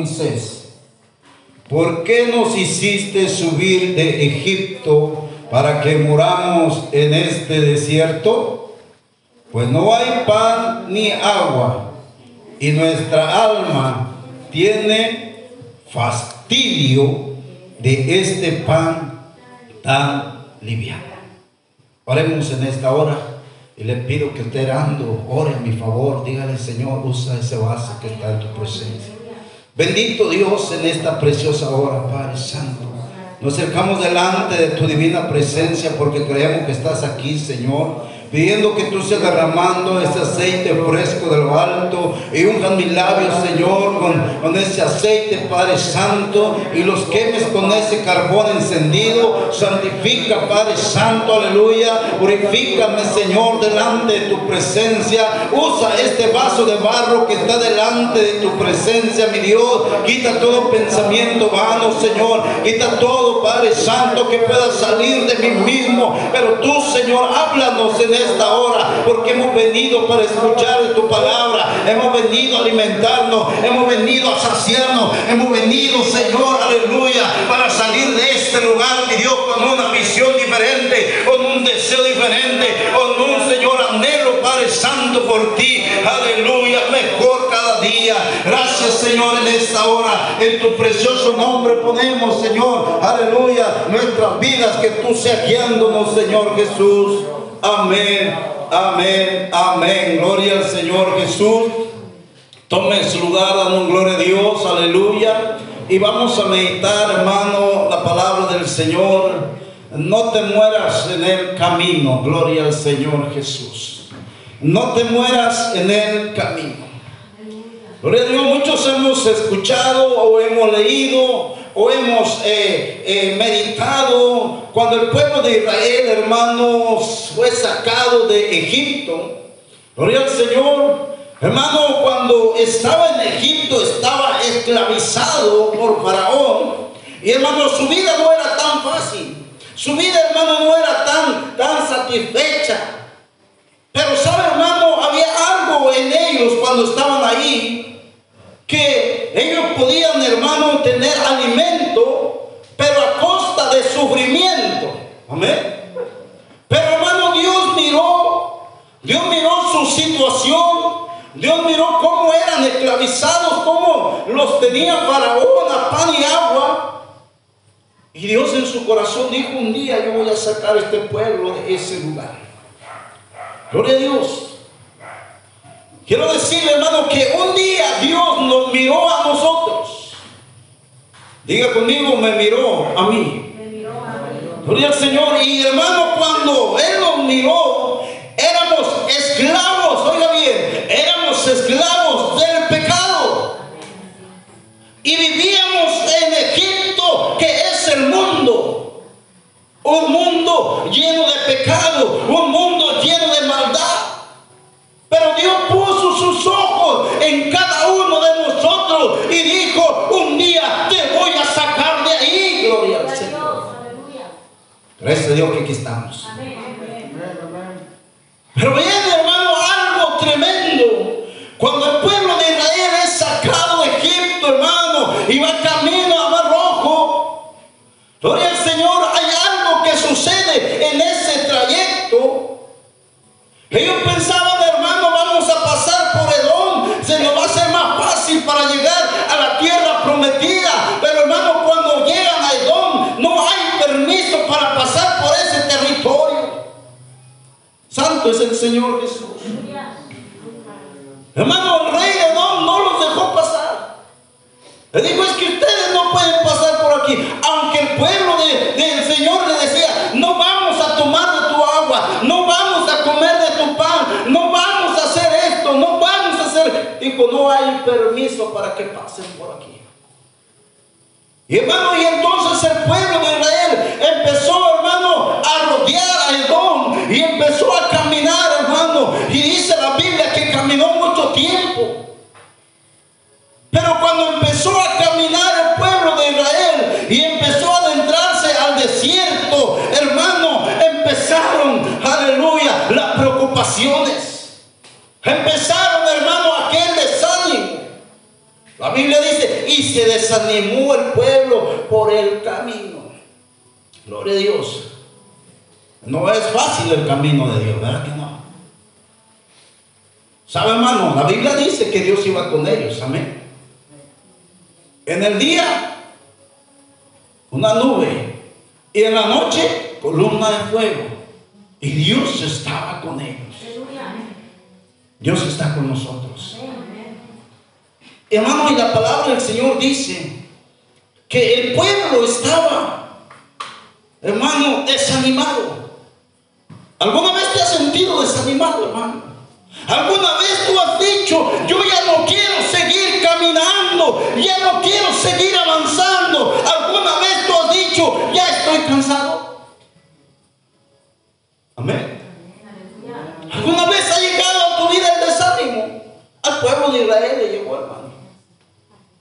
Moisés, ¿por qué nos hiciste subir de Egipto para que muramos en este desierto? Pues no hay pan ni agua, y nuestra alma tiene fastidio de este pan tan liviano. Oremos en esta hora y le pido que usted orando, ore a mi favor, dígale Señor, usa ese vaso que está en tu presencia. Bendito Dios en esta preciosa hora, Padre Santo. Nos acercamos delante de tu divina presencia porque creemos que estás aquí, Señor pidiendo que tú seas derramando ese aceite fresco de lo alto y unjan mis labios, Señor, con, con ese aceite, Padre Santo, y los quemes con ese carbón encendido. Santifica, Padre Santo, aleluya. Purifícame, Señor, delante de tu presencia. Usa este vaso de barro que está delante de tu presencia, mi Dios. Quita todo pensamiento vano, Señor. Quita todo, Padre Santo, que pueda salir de mí mismo. Pero tú, Señor, háblanos en esta hora, porque hemos venido para escuchar tu palabra, hemos venido a alimentarnos, hemos venido a saciarnos, hemos venido, Señor, aleluya, para salir de este lugar, mi Dios, con una visión diferente, con un deseo diferente, con un, Señor, anhelo, Padre Santo, por ti, aleluya, mejor cada día. Gracias, Señor, en esta hora, en tu precioso nombre ponemos, Señor, aleluya, nuestras vidas, que tú seas guiándonos, Señor Jesús. Amén, amén, amén. Gloria al Señor Jesús. Tome su lugar, dando gloria a Dios, aleluya. Y vamos a meditar, hermano, la palabra del Señor. No te mueras en el camino, gloria al Señor Jesús. No te mueras en el camino. Gloria a Dios, muchos hemos escuchado o hemos leído o hemos eh, eh, meditado cuando el pueblo de Israel, hermanos, fue sacado de Egipto. Gloria al Señor. Hermano, cuando estaba en Egipto estaba esclavizado por Faraón. Y hermano, su vida no era tan fácil. Su vida, hermano, no era tan, tan satisfecha. Pero sabe, hermano, había algo en ellos cuando estaban ahí que ellos podían, hermano, tener alimento, pero a costa de sufrimiento. Amén. Pero, hermano, Dios miró, Dios miró su situación, Dios miró cómo eran esclavizados, cómo los tenía Faraón a pan y agua. Y Dios en su corazón dijo un día, yo voy a sacar a este pueblo de ese lugar. Gloria a Dios. Quiero decirle, hermano, que un día Dios nos miró a nosotros. Diga conmigo, me miró a mí. Gloria al Señor. Y hermano, cuando Él nos miró, éramos esclavos, dijo, un día te voy a sacar de ahí, gloria al Señor. Gracias a Dios que aquí estamos. El Señor Jesús. Biblia dice, y se desanimó el pueblo por el camino. Gloria a Dios. No es fácil el camino de Dios, ¿verdad que no? ¿Sabe, hermano? La Biblia dice que Dios iba con ellos, amén. En el día, una nube. Y en la noche, columna de fuego. Y Dios estaba con ellos. Dios está con nosotros. Hermano, y la palabra del Señor dice que el pueblo estaba, hermano, desanimado. ¿Alguna vez te has sentido desanimado, hermano? ¿Alguna vez tú has dicho, yo ya no quiero seguir caminando, ya no quiero seguir avanzando? ¿Alguna vez tú has dicho, ya estoy cansado? Amén. ¿Alguna vez ha llegado a tu vida el desánimo? Al pueblo de Israel le llegó, hermano.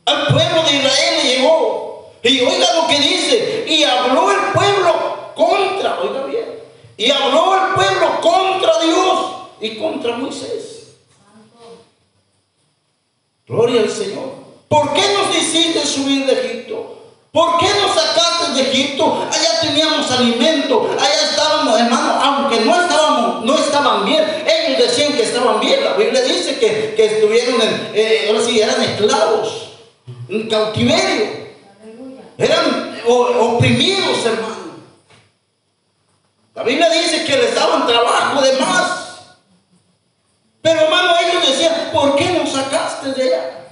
Al pueblo de Israel le llegó. Y oiga lo que dice. Y habló el pueblo contra, oiga bien. Y habló el pueblo contra Dios y contra Moisés. Gloria al Señor. ¿Por qué nos hiciste subir de Egipto? ¿Por qué nos sacaste de Egipto? Allá teníamos alimento, allá estábamos, hermano, aunque no estábamos, no estaban bien. Ellos decían que estaban bien. La Biblia dice que, estuvieron, en, eh, ahora sí, eran esclavos, en cautiverio. Eran oprimidos, hermano. La Biblia dice que les daban trabajo de más. Pero hermano, ellos decían, ¿por qué nos sacaste de allá?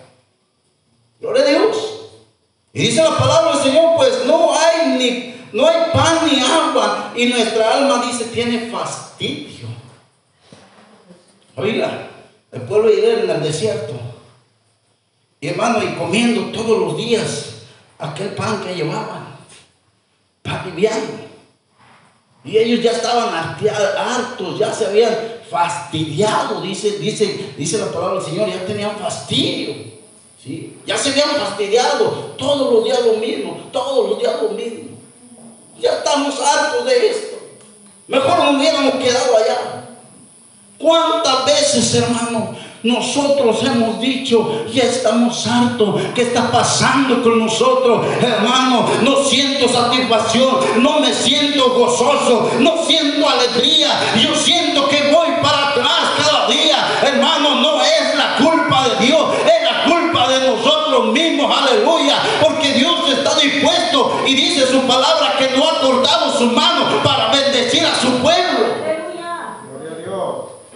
Gloria a Dios. Y dice la palabra del Señor, pues no hay ni no hay pan ni agua y nuestra alma dice tiene fastidio. Oiga, el pueblo de Israel en el desierto. Y hermano, y comiendo todos los días aquel pan que llevaban, pan liviano. Y ellos ya estaban hartos, ya se habían fastidiado, dice, dice, dice la palabra del Señor, ya tenían fastidio. ¿sí? Ya se habían fastidiado, todos los días lo mismo, todos los días lo mismo. Ya estamos hartos de esto. Mejor nos hubiéramos quedado allá. ¿Cuántas veces, hermano, nosotros hemos dicho, ya estamos hartos, ¿qué está pasando con nosotros? Hermano, no siento satisfacción, no me siento gozoso, no siento alegría, yo siento que voy para atrás cada día. Hermano, no es la culpa de Dios, es la culpa de nosotros mismos, aleluya, porque Dios está dispuesto y dice su palabra que no ha cortado su mano para bendecir a su pueblo.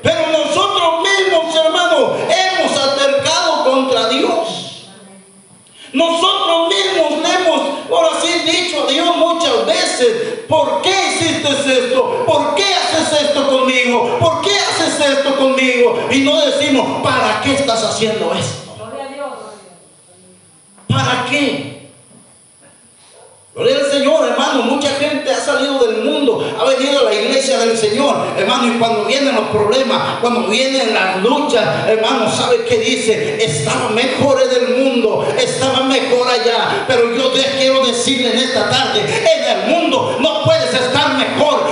Pero nosotros mismos, hermanos, hemos acercado contra Dios. Nosotros mismos le hemos, ahora sí, dicho a Dios muchas veces, ¿por qué hiciste esto? ¿Por qué haces esto conmigo? ¿Por qué haces esto conmigo? Y no decimos, ¿para qué estás haciendo esto? ¿Para qué? Gloria al Señor, hermano. Mucha gente ha salido del mundo, ha venido a la iglesia del Señor, hermano. Y cuando vienen los problemas, cuando vienen las luchas, hermano, ¿sabe qué dice? Estaba mejor en el mundo, estaba mejor allá. Pero yo te quiero decirle en esta tarde: en el mundo no puedes estar mejor,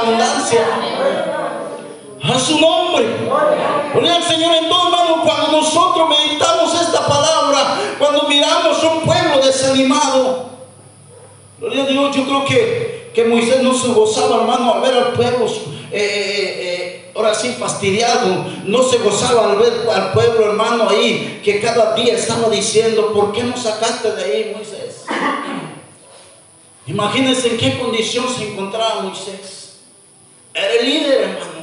abundancia. A su nombre. Gloria al Señor en todo, hermano. Cuando nosotros meditamos esta palabra, cuando miramos un pueblo desanimado, gloria a Dios, yo creo que, que Moisés no se gozaba, hermano, al ver al pueblo, eh, eh, eh, ahora sí, fastidiado. No se gozaba al ver al pueblo, hermano, ahí, que cada día estaba diciendo, ¿por qué no sacaste de ahí, Moisés? Imagínense en qué condición se encontraba Moisés. Era el líder, hermano.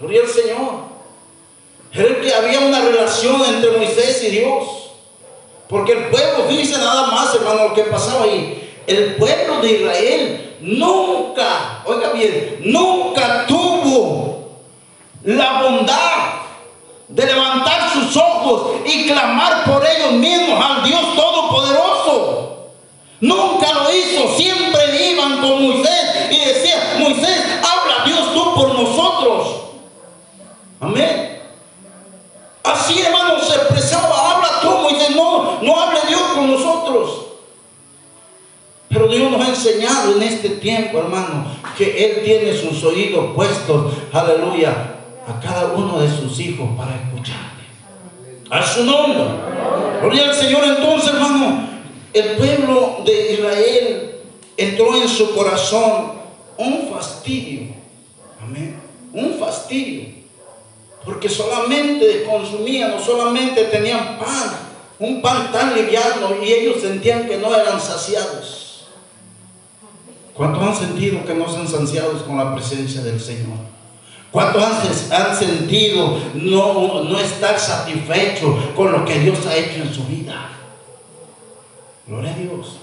Gloria al Señor. Era el que había una relación entre Moisés y Dios. Porque el pueblo, fíjense nada más, hermano, lo que pasaba ahí. El pueblo de Israel nunca, oiga bien, nunca tuvo la bondad de levantar sus ojos y clamar por ellos mismos al Dios Todopoderoso. Nunca lo hizo, siempre iban con Moisés y decía: Moisés, habla Dios tú por nosotros. Amén. Así hermanos se expresaba, habla tú Moisés, no, no hable Dios con nosotros. Pero Dios nos ha enseñado en este tiempo, hermano, que Él tiene sus oídos puestos, aleluya, a cada uno de sus hijos para escucharle. A su nombre. Gloria al Señor entonces, hermano. El pueblo de Israel entró en su corazón un fastidio. Amén. Un fastidio. Porque solamente consumían, no solamente tenían pan, un pan tan liviano y ellos sentían que no eran saciados. ¿Cuántos han sentido que no son saciados con la presencia del Señor? ¿Cuántos han, sentido no, no estar satisfechos con lo que Dios ha hecho en su vida? Gloria a Dios.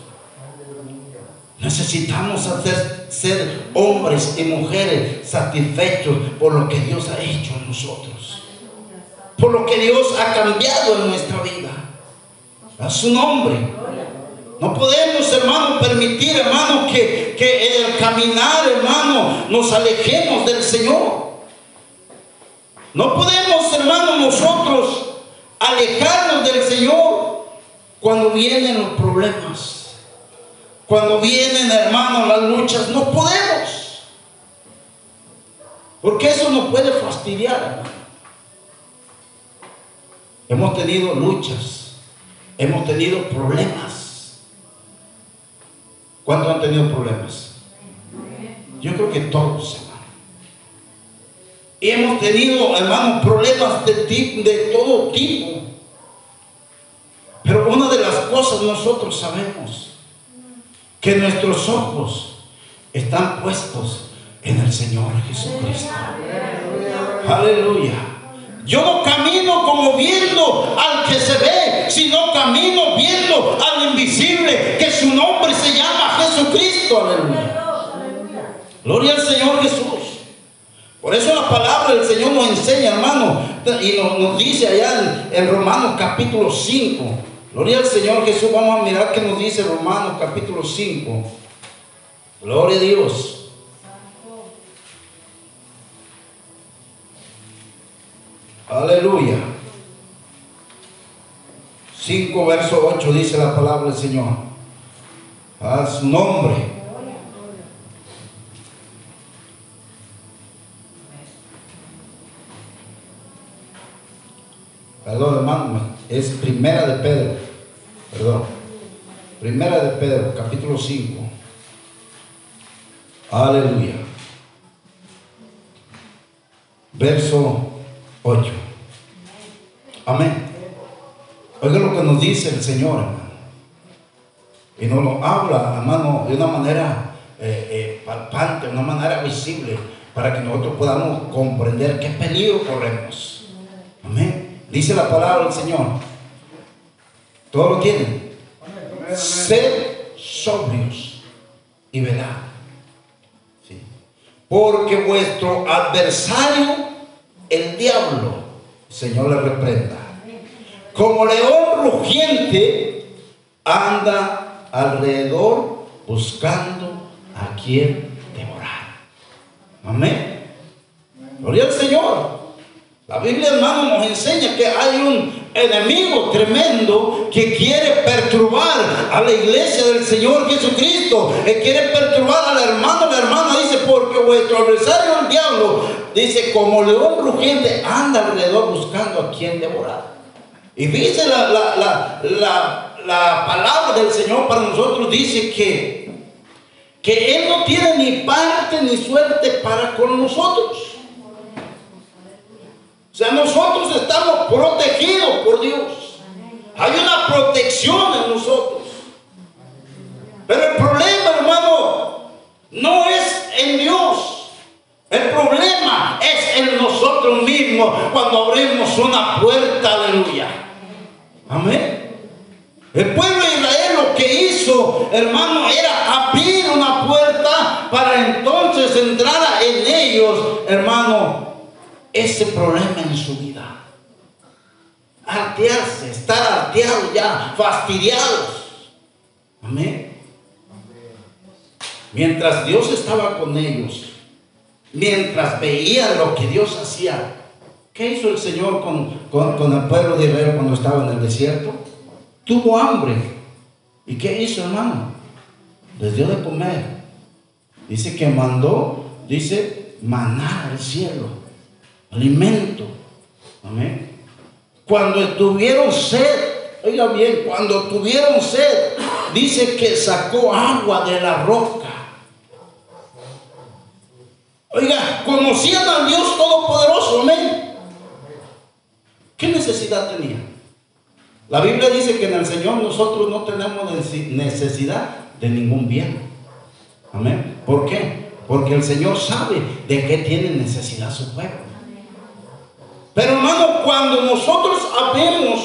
Necesitamos hacer, ser hombres y mujeres satisfechos por lo que Dios ha hecho en nosotros. Por lo que Dios ha cambiado en nuestra vida. A su nombre. No podemos, hermano, permitir, hermano, que, en el caminar, hermano, nos alejemos del Señor. No podemos, hermano, nosotros alejarnos del Señor cuando vienen los problemas. Cuando vienen, hermano, las luchas. No podemos. Porque eso nos puede fastidiar, hermano. Hemos tenido luchas. Hemos tenido problemas. ¿Cuántos han tenido problemas? Yo creo que todos, hermano. Y hemos tenido, hermano, problemas de, de todo tipo. Pero una de las cosas nosotros sabemos, que nuestros ojos están puestos en el Señor Jesucristo. Aleluya. Yo no camino como viendo al que se ve, sino camino viendo al invisible, que su nombre se llama Jesucristo. Aleluya. Gloria al Señor Jesús. Por eso la palabra del Señor nos enseña, hermano, y nos, dice allá en, en Romanos capítulo 5. Gloria al Señor Jesús. Vamos a mirar qué nos dice Romanos capítulo 5. Gloria a Dios. Aleluya. 5 verso 8 dice la palabra del Señor. A su nombre. Perdón, hermano, es primera de Pedro. Perdón. Primera de Pedro, capítulo 5. Aleluya. Verso 8. Amén. Oiga lo que nos dice el Señor, hermano. Y nos lo habla, hermano, de una manera eh, eh, palpante, de una manera visible, para que nosotros podamos comprender qué peligro corremos. Amén. Dice la palabra del Señor. Todo lo tienen. Sed sobrios y velad. Porque vuestro adversario el diablo, Señor le reprenda, como león rugiente, anda alrededor buscando a quien devorar. Amén. Gloria al Señor. La Biblia, hermano, nos enseña que hay un enemigo tremendo que quiere perturbar a la iglesia del Señor Jesucristo, que quiere perturbar al hermano, la hermana dice, porque vuestro adversario, el diablo, dice, como león rugiente, anda alrededor buscando a quien devorar. Y dice la, la, la, la, palabra del Señor para nosotros, dice que, que Él no tiene ni parte ni suerte para con nosotros. O sea, nosotros estamos protegidos por Dios. Hay una protección en nosotros. Pero el problema, hermano, no es en Dios. El problema es en nosotros mismos cuando abrimos una puerta, aleluya. Amén. El pueblo de Israel lo que hizo, hermano, era abrir una puerta para entonces entrar en ellos, hermano, ese problema en su vida. Artearse, estar arteados ya, fastidiados. Amén. Mientras Dios estaba con ellos, mientras veían lo que Dios hacía, ¿qué hizo el Señor con, con, el pueblo de Israel cuando estaba en el desierto? Tuvo hambre. ¿Y qué hizo, hermano? Les dio de comer. Dice que mandó, dice, maná al cielo, alimento. Amén. Cuando tuvieron sed, oiga bien, cuando tuvieron sed, dice que sacó agua de la roca. Oiga, conocían al Dios Todopoderoso, amén. ¿Qué necesidad tenía? La Biblia dice que en el Señor nosotros no tenemos necesidad de ningún bien. Amén. ¿Por qué? Porque el Señor sabe de qué tiene necesidad su pueblo. Pero hermano, cuando nosotros abrimos,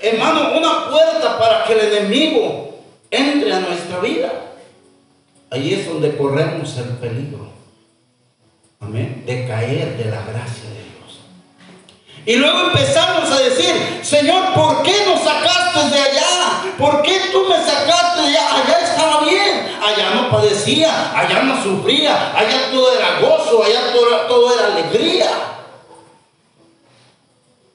hermano, una puerta para que el enemigo entre a nuestra vida, ahí es donde corremos el peligro. Amén. De caer de la gracia de Dios. Y luego empezamos a decir, Señor, ¿por qué nos sacaste de allá? ¿Por qué tú me sacaste de allá? Allá estaba bien, allá no padecía, allá no sufría, allá todo era gozo, allá todo, todo era alegría.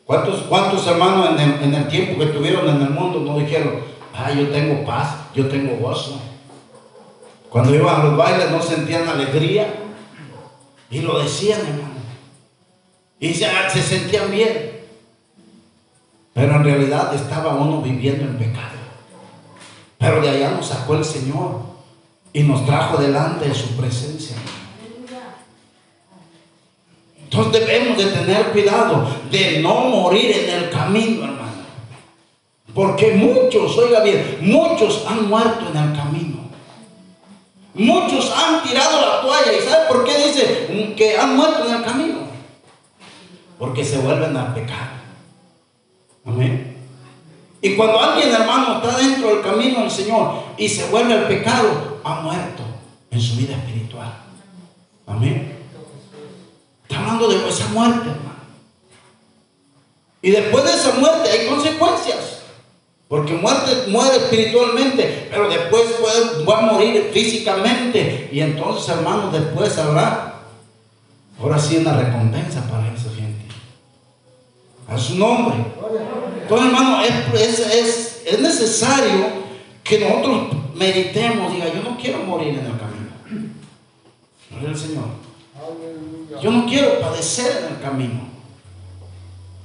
¿Cuántos, cuántos hermanos en el, tiempo que tuvieron en el mundo no dijeron, ah, yo tengo paz, yo tengo gozo? Cuando iban a los bailes no sentían alegría. Y lo decían, hermano. Y se, se sentían bien. Pero en realidad estaba uno viviendo en pecado. Pero de allá nos sacó el Señor y nos trajo delante de su presencia. Entonces debemos de tener cuidado de no morir en el camino, hermano. Porque muchos, oiga bien, muchos han muerto en el camino. Muchos han tirado la toalla. ¿Y sabe por qué dice que han muerto en el camino? Porque se vuelven a pecar. Amén. Y cuando alguien, hermano, está dentro del camino del Señor y se vuelve al pecado, ha muerto en su vida espiritual. Amén. Está hablando de esa muerte, hermano. Y después de esa muerte hay consecuencias. Porque muerte, muere espiritualmente, pero después va a morir físicamente. Y entonces, hermano, después habrá, ahora sí, una recompensa para esa gente. A su nombre. Entonces, hermano, es, es, es necesario que nosotros meditemos, diga, yo no quiero morir en el camino. Gloria al Señor. Yo no quiero padecer en el camino.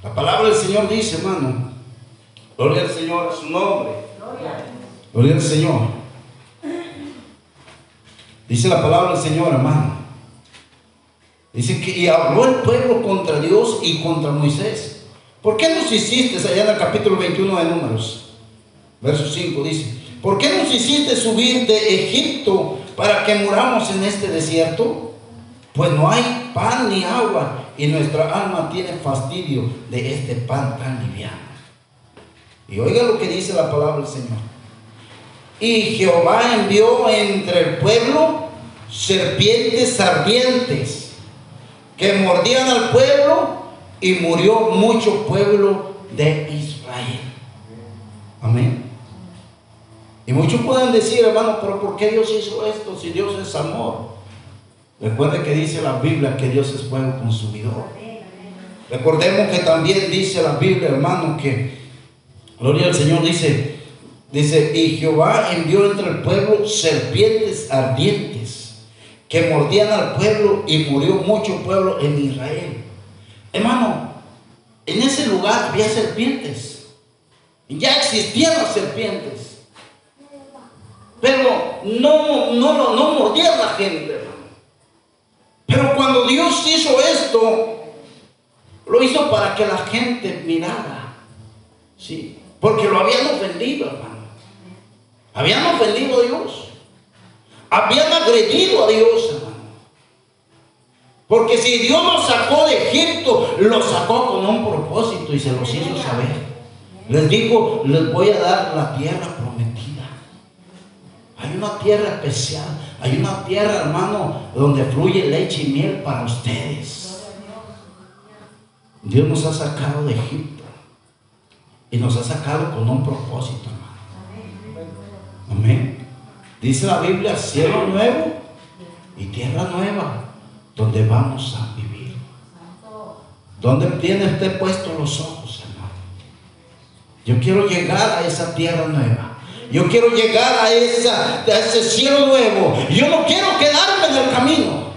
La palabra del Señor dice, hermano, gloria al Señor a su nombre. Gloria al Señor. Dice la palabra del Señor, hermano. Dice que y habló el pueblo contra Dios y contra Moisés. ¿Por qué nos hiciste allá en el capítulo 21 de Números? Verso 5 dice, ¿por qué nos hiciste subir de Egipto para que muramos en este desierto? Pues no hay pan ni agua y nuestra alma tiene fastidio de este pan tan liviano. Y oiga lo que dice la palabra del Señor. Y Jehová envió entre el pueblo serpientes ardientes que mordían al pueblo y murió mucho pueblo de Israel. Amén. Y muchos pueden decir, hermano, pero ¿por qué Dios hizo esto si Dios es amor? Recuerde que dice la Biblia que Dios es fuego consumidor. Recordemos que también dice la Biblia, hermano, que Gloria al Señor dice, dice, y Jehová envió entre el pueblo serpientes ardientes que mordían al pueblo y murió mucho pueblo en Israel. Hermano, en ese lugar había serpientes. Ya existían las serpientes. Pero no, no, no mordían la gente. Pero cuando Dios hizo esto, lo hizo para que la gente mirara. Sí, porque lo habían ofendido, hermano. Habían ofendido a Dios. Habían agredido a Dios, hermano. Porque si Dios los sacó de Egipto, los sacó con un propósito y se los hizo saber. Les dijo, les voy a dar la tierra prometida. Hay una tierra especial. Hay una tierra, hermano, donde fluye leche y miel para ustedes. Dios nos ha sacado de Egipto y nos ha sacado con un propósito, hermano. Amén. Dice la Biblia, cielo nuevo y tierra nueva, donde vamos a vivir. ¿Dónde tiene usted puesto los ojos, hermano? Yo quiero llegar a esa tierra nueva Yo quiero llegar a, ese cielo nuevo. Yo no quiero quedarme en el camino.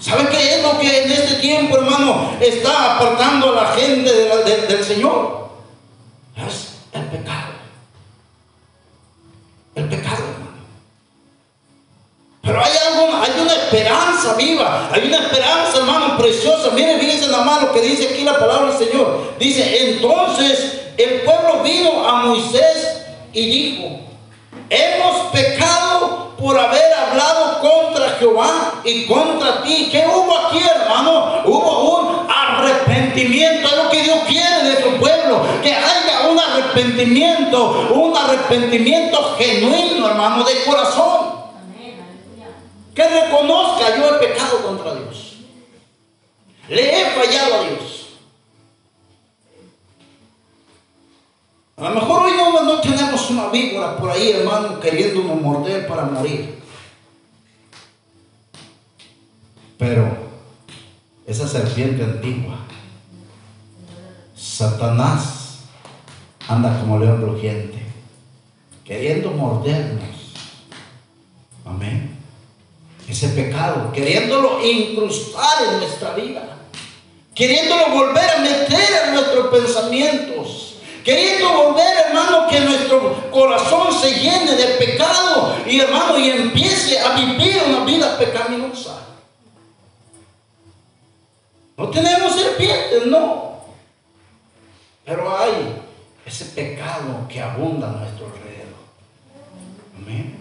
¿Sabe qué es lo que en este tiempo, hermano, está apartando a la gente del Señor? Es el pecado. El pecado, hermano. Pero hay algo, hay una esperanza viva, hay una esperanza, hermano, preciosa. Mire, fíjense nada más lo que dice aquí la palabra del Señor. Dice, entonces el pueblo vino a Moisés y dijo, hemos pecado por haber hablado contra Jehová y contra ti. ¿Qué hubo aquí, hermano? Hubo un arrepentimiento. Es lo que Dios quiere de su pueblo. Que haya un arrepentimiento, un arrepentimiento genuino, hermano, de corazón. Que reconozca yo he pecado contra Dios. Le he fallado a Dios. A lo mejor hoy no, no tenemos una víbora por ahí, hermano, queriéndonos morder para morir. Pero esa serpiente antigua, Satanás, anda como león rugiente, queriendo mordernos. Amén ese pecado, queriéndolo incrustar en nuestra vida, queriéndolo volver a meter en nuestros pensamientos, queriendo volver, hermano, que nuestro corazón se llene de pecado y, hermano, y empiece a vivir una vida pecaminosa. No tenemos serpientes, no. Pero hay ese pecado que abunda a nuestro alrededor. Amén.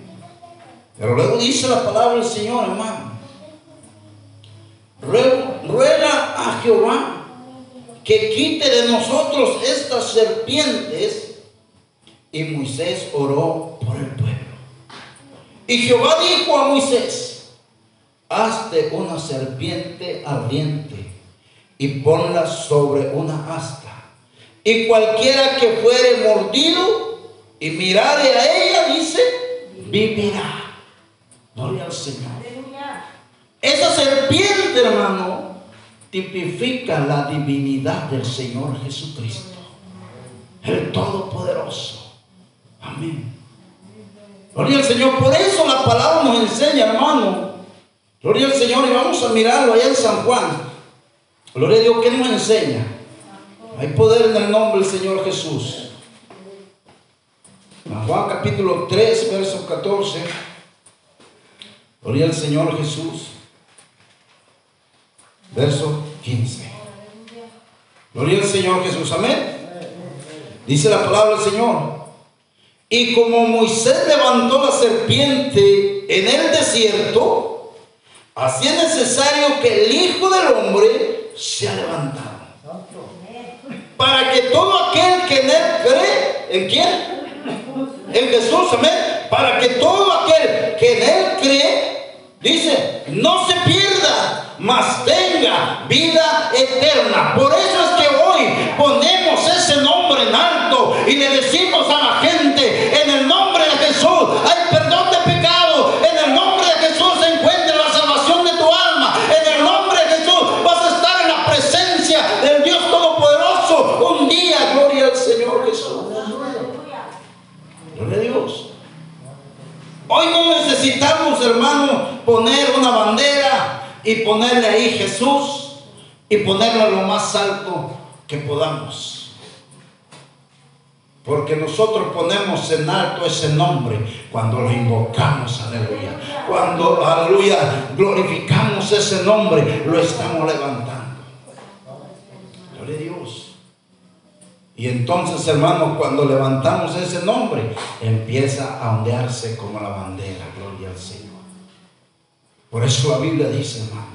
Pero luego dice la palabra del Señor, hermano. Ruega a Jehová que quite de nosotros estas serpientes. Y Moisés oró por el pueblo. Y Jehová dijo a Moisés, hazte una serpiente ardiente y ponla sobre una asta. Y cualquiera que fuere mordido y mirare a ella, dice, vivirá. Gloria al Señor. Esa serpiente, hermano, tipifica la divinidad del Señor Jesucristo. El Todopoderoso. Amén. Gloria al Señor. Por eso la palabra nos enseña, hermano. Gloria al Señor. Y vamos a mirarlo allá en San Juan. Gloria a Dios. ¿Qué nos enseña? Hay poder en el nombre del Señor Jesús. San Juan capítulo 3, verso 14. Gloria al Señor Jesús. Verso 15. Gloria al Señor Jesús. Amén. Dice la palabra del Señor. Y como Moisés levantó la serpiente en el desierto, así es necesario que el Hijo del Hombre sea levantado. Para que todo aquel que en él cree, ¿en quién? En Jesús, amén. Para que todo aquel que en él cree Dice, no se pierda, mas tenga vida eterna. Por eso es que hoy ponemos ese nombre en alto y le decimos a la gente, en el nombre de Jesús, hay perdón de pecado, en el nombre de Jesús se encuentra la salvación de tu alma, en el nombre de Jesús vas a estar en la presencia del Dios Todopoderoso. Un día, gloria al Señor Jesús. Gloria a Dios. Hoy no necesitamos, hermano, poner una bandera y ponerle ahí Jesús y ponerlo lo más alto que podamos. Porque nosotros ponemos en alto ese nombre cuando lo invocamos, aleluya. Cuando, aleluya, glorificamos ese nombre, lo estamos levantando. Gloria a Dios. Y entonces, hermano, cuando levantamos ese nombre, empieza a ondearse como la bandera, gloria al Señor. Por eso la Biblia dice, hermano,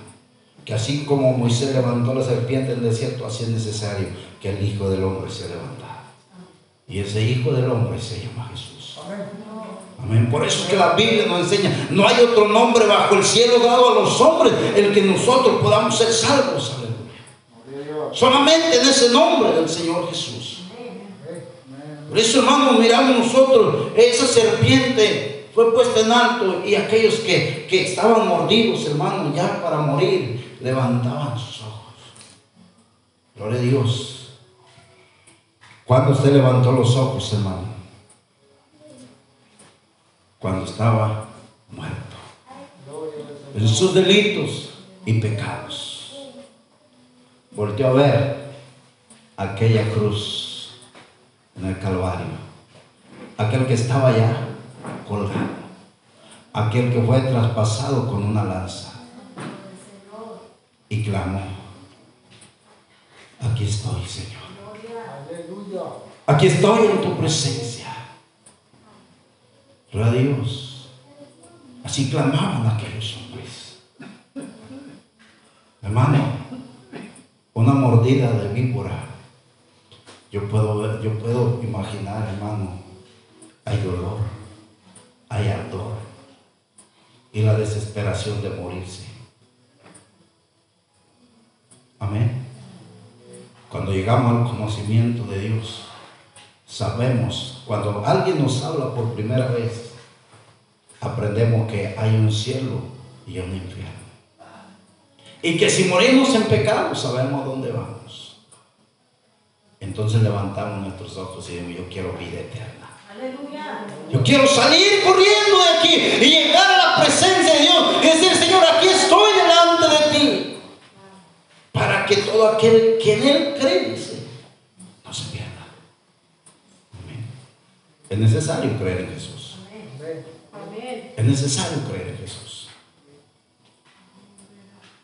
que así como Moisés levantó la serpiente en el desierto, así es necesario que el Hijo del Hombre se levantara. Y ese Hijo del Hombre se llama Jesús. Amén. Por eso es que la Biblia nos enseña, no hay otro nombre bajo el cielo dado a los hombres el que nosotros podamos ser salvos. Aleluya. Solamente en ese nombre del Señor Jesús. Por eso, hermano, miramos nosotros, esa serpiente fue puesta en alto y aquellos que, estaban mordidos, hermano, ya para morir, levantaban sus ojos. Gloria a Dios. Cuando usted levantó los ojos, hermano, cuando estaba muerto en sus delitos y pecados. Volteó a ver aquella cruz en el Calvario, aquel que estaba ya colgado, aquel que fue traspasado con una lanza y clamó, aquí estoy Señor, aquí estoy en tu presencia. Gloria a Dios. Así clamaban aquellos hombres. Hermano, una mordida de víbora. Yo puedo ver, yo puedo imaginar, hermano, hay dolor, hay ardor y la desesperación de morirse. Amén. Cuando llegamos al conocimiento de Dios, sabemos, cuando alguien nos habla por primera vez, aprendemos que hay un cielo y un infierno. Y que si morimos en pecado, sabemos dónde vamos. Entonces levantamos nuestros ojos y decimos, yo quiero vida eterna. Yo quiero salir corriendo de aquí y llegar a la presencia de Dios y decir, Señor, aquí estoy delante de ti. Para que aquel que en Él cree, no se pierda. Es necesario creer en Jesús. Es necesario creer en Jesús.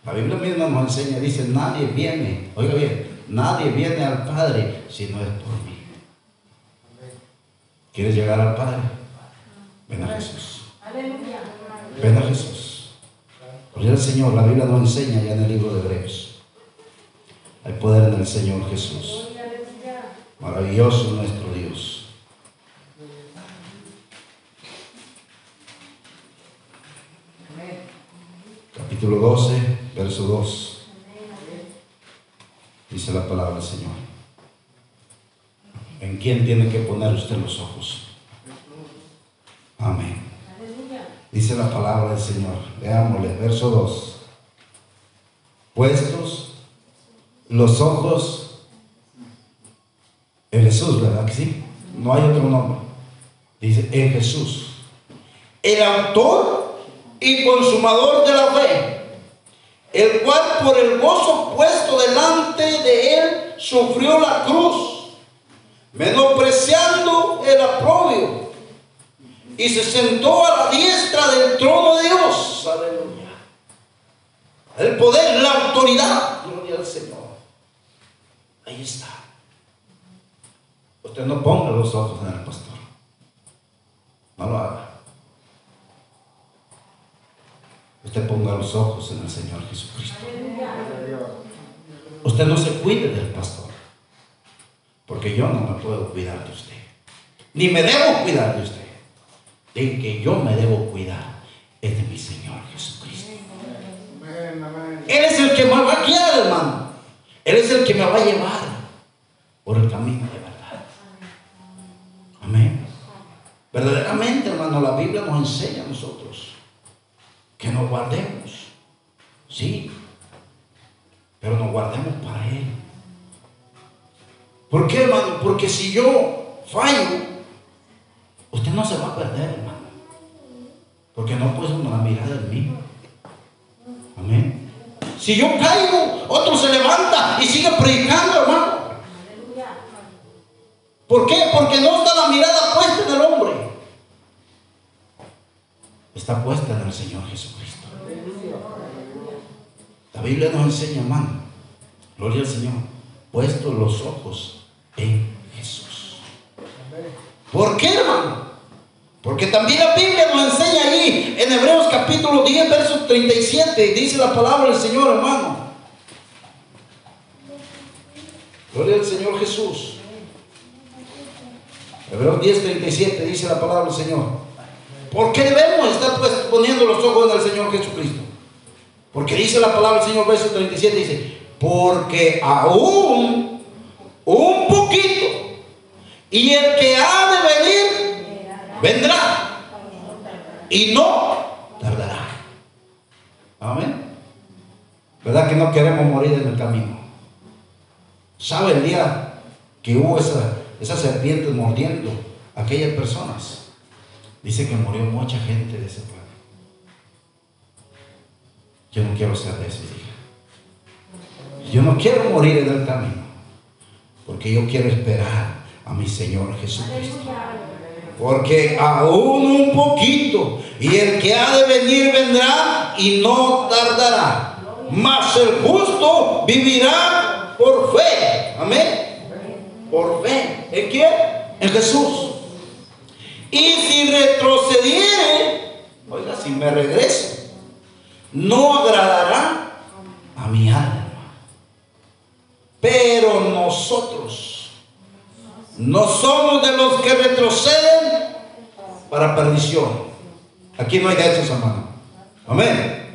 La Biblia misma nos enseña, dice, nadie viene, oiga bien, nadie viene al Padre si no es por mí. ¿Quieres llegar al Padre? Ven a Jesús. Ven a Jesús. Porque el Señor, la Biblia nos enseña ya en el libro de Hebreos. Hay poder en el Señor Jesús. Maravilloso nuestro Dios. Capítulo 12, verso 2. Dice la palabra del Señor. ¿En quién tiene que poner usted los ojos? Amén. Dice la palabra del Señor. Veámosle, verso 2. Puestos los ojos en Jesús, ¿verdad sí? No hay otro nombre. Dice, en Jesús. El autor y consumador de la fe, el cual por el gozo puesto delante de él sufrió la cruz, menospreciando el aprobio, y se sentó a la diestra del trono de Dios. Aleluya. El poder, la autoridad, gloria al Señor. Ahí está. Usted no ponga los ojos en el pastor. No lo haga. Usted ponga los ojos en el Señor Jesucristo. Usted no se cuide del pastor. Porque yo no me puedo cuidar de usted. Ni me debo cuidar de usted. De que yo me debo cuidar es de mi Señor Jesucristo. Él es el que me va a guiar, hermano. Él es el que me va a llevar por el camino de verdad. Amén. Verdaderamente, hermano, la Biblia nos enseña a nosotros que nos guardemos. Sí, pero nos guardemos para Él. ¿Por qué, hermano? Porque si yo fallo, usted no se va a perder, hermano. Porque no puede una mirada en mí. Amén. Si yo caigo, otro se levanta y sigue predicando, hermano. ¿Por qué? Porque no está la mirada puesta en el hombre. Está puesta en el Señor Jesucristo. La Biblia nos enseña, hermano. Gloria al Señor. Puesto los ojos en Jesús. ¿Por qué, hermano? Porque también la Biblia nos enseña ahí en Hebreos capítulo 10, verso 37, dice la palabra del Señor, hermano. Gloria al Señor Jesús. Hebreos 10, 37 dice la palabra del Señor. ¿Por qué debemos estar pues poniendo los ojos en el Señor Jesucristo? Porque dice la palabra del Señor, verso 37, dice, porque aún un poquito, y el que ha vendrá, y no tardará. Amén. ¿Verdad que no queremos morir en el camino? ¿Sabe el día que hubo esa, esas serpientes mordiendo a aquellas personas? Dice que murió mucha gente de ese pueblo. Yo no quiero ser de esos, hija. Yo no quiero morir en el camino, porque yo quiero esperar a mi Señor Jesucristo. Porque aún un poquito, y el que ha de venir vendrá y no tardará. Mas el justo vivirá por fe. Amén. Por fe. ¿En quién? En Jesús. Y si retrocediere, oiga, si me regreso, no agradará a mi alma. Pero nosotros no somos de los que retroceden para perdición. Aquí no hay de esos, hermano. Amén.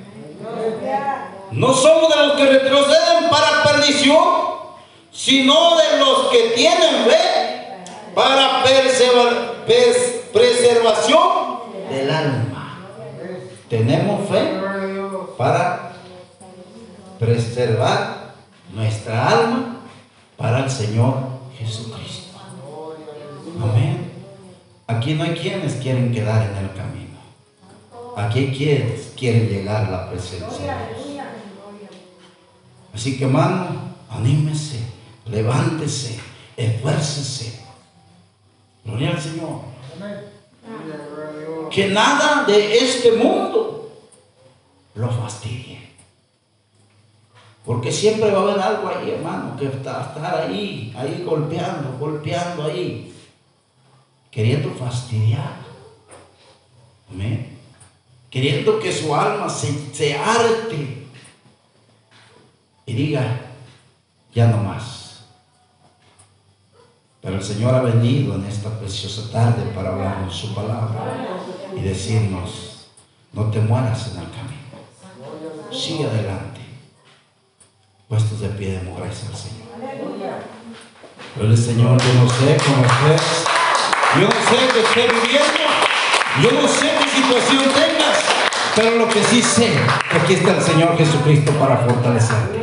No somos de los que retroceden para perdición, sino de los que tienen fe para preservación del alma. Tenemos fe para preservar nuestra alma para el Señor Jesucristo. Amén. Aquí no hay quienes quieren quedar en el camino. Aquí hay quienes quieren llegar a la presencia. Así que hermano, anímese, levántese, esfuércese. Gloria al Señor. Que nada de este mundo lo fastidie. Porque siempre va a haber algo ahí, hermano, que está estar ahí, ahí golpeando, golpeando ahí, queriendo fastidiar. Amén. Queriendo que su alma se, se arte y diga, ya no más. Pero el Señor ha venido en esta preciosa tarde para hablarnos su palabra y decirnos, no te mueras en el camino sigue adelante. Puestos de pie, demos gracias al Señor. Pero el Señor, yo no sé cómo estés. Yo no sé qué estés viviendo. Yo no sé qué situación tengas. Pero lo que sí sé, aquí está el Señor Jesucristo para fortalecerte.